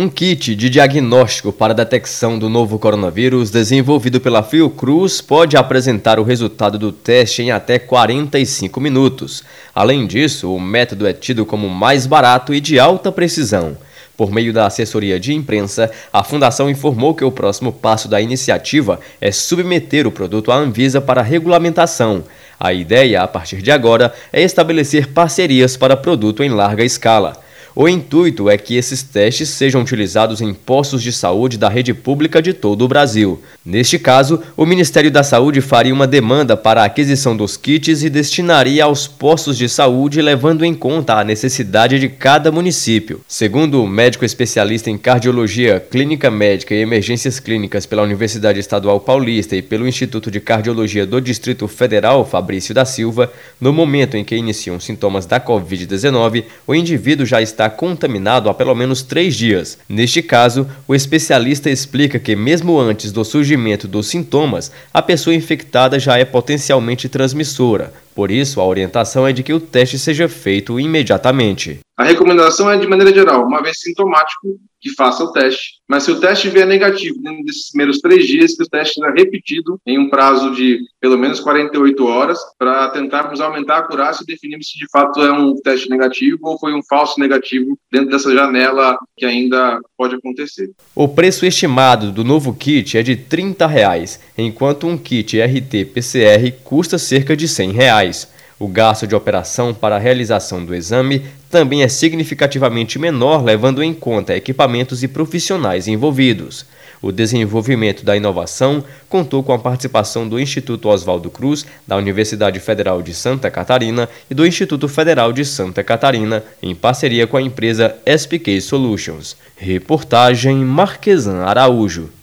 Um kit de diagnóstico para detecção do novo coronavírus desenvolvido pela Fiocruz pode apresentar o resultado do teste em até 45 minutos. Além disso, o método é tido como mais barato e de alta precisão. Por meio da assessoria de imprensa, a Fundação informou que o próximo passo da iniciativa é submeter o produto à Anvisa para regulamentação. A ideia, a partir de agora, é estabelecer parcerias para produto em larga escala. O intuito é que esses testes sejam utilizados em postos de saúde da rede pública de todo o Brasil. Neste caso, o Ministério da Saúde faria uma demanda para a aquisição dos kits e destinaria aos postos de saúde, levando em conta a necessidade de cada município. Segundo o médico especialista em cardiologia, clínica médica e emergências clínicas pela Universidade Estadual Paulista e pelo Instituto de Cardiologia do Distrito Federal, Fabrício da Silva, no momento em que iniciam sintomas da Covid-19, o indivíduo já está contaminado há pelo menos três dias. Neste caso, o especialista explica que, mesmo antes do surgimento dos sintomas, a pessoa infectada já é potencialmente transmissora. Por isso, a orientação é de que o teste seja feito imediatamente. A recomendação é de maneira geral, uma vez sintomático, que faça o teste. Mas se o teste vier negativo dentro desses primeiros três dias, que o teste seja repetido em um prazo de pelo menos 48 horas, para tentarmos aumentar a acurácia e definirmos se de fato é um teste negativo ou foi um falso negativo dentro dessa janela que ainda pode acontecer. O preço estimado do novo kit é de 30 reais, enquanto um kit RT-PCR custa cerca de 100 reais. O gasto de operação para a realização do exame também é significativamente menor, levando em conta equipamentos e profissionais envolvidos. O desenvolvimento da inovação contou com a participação do Instituto Oswaldo Cruz, da Universidade Federal de Santa Catarina e do Instituto Federal de Santa Catarina, em parceria com a empresa SPK Solutions. Reportagem Marquesan Araújo.